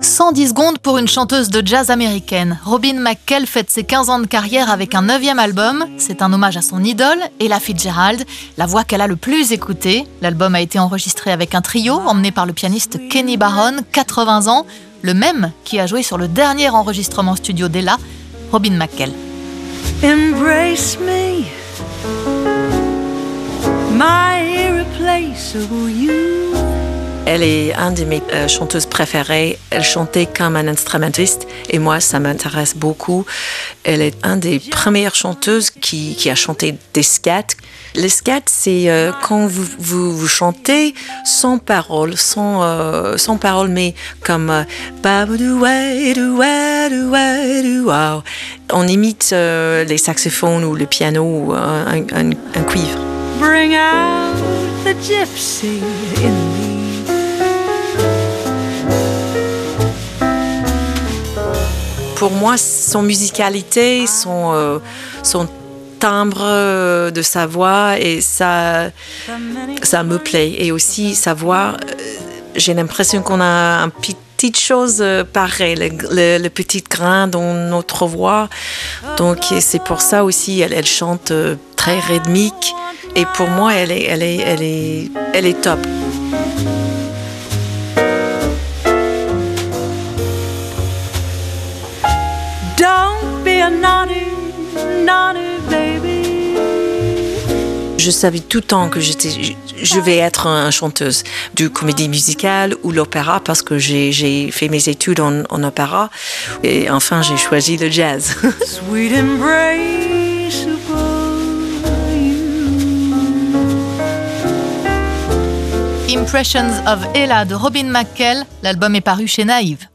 110 secondes pour une chanteuse de jazz américaine. Robin McKell fête ses 15 ans de carrière avec un neuvième album. C'est un hommage à son idole, Ella Fitzgerald, la voix qu'elle a le plus écoutée. L'album a été enregistré avec un trio emmené par le pianiste Kenny Barron, 80 ans, le même qui a joué sur le dernier enregistrement studio d'Ella, Robin McKell. Embrace me, irreplaceable. Elle est une de mes euh, chanteuses préférées. Elle chantait comme un instrumentiste et moi, ça m'intéresse beaucoup. Elle est une des premières chanteuses qui, a chanté des scats. Les scats, c'est euh, quand vous, vous, chantez sans parole, sans, euh, sans parole, mais comme on imite les saxophones ou le piano ou un, un, un cuivre. Bring out the gypsy in pour moi, son musicalité, son, euh, son timbre euh, de sa voix, et ça, ça me plaît. Et aussi, sa voix, euh, j'ai l'impression qu'on a un petite chose pareille, le, petit grain dans notre voix. Donc c'est pour ça aussi, elle, elle, chante très rythmique. Et pour moi, elle est, elle est, elle est, elle est top. Je savais tout le temps que j'étais, je vais être une chanteuse du comédie musicale ou l'opéra parce que j'ai fait mes études en, en opéra et enfin j'ai choisi le jazz. Impressions of Ella de Robin McKell, l'album est paru chez Naïve.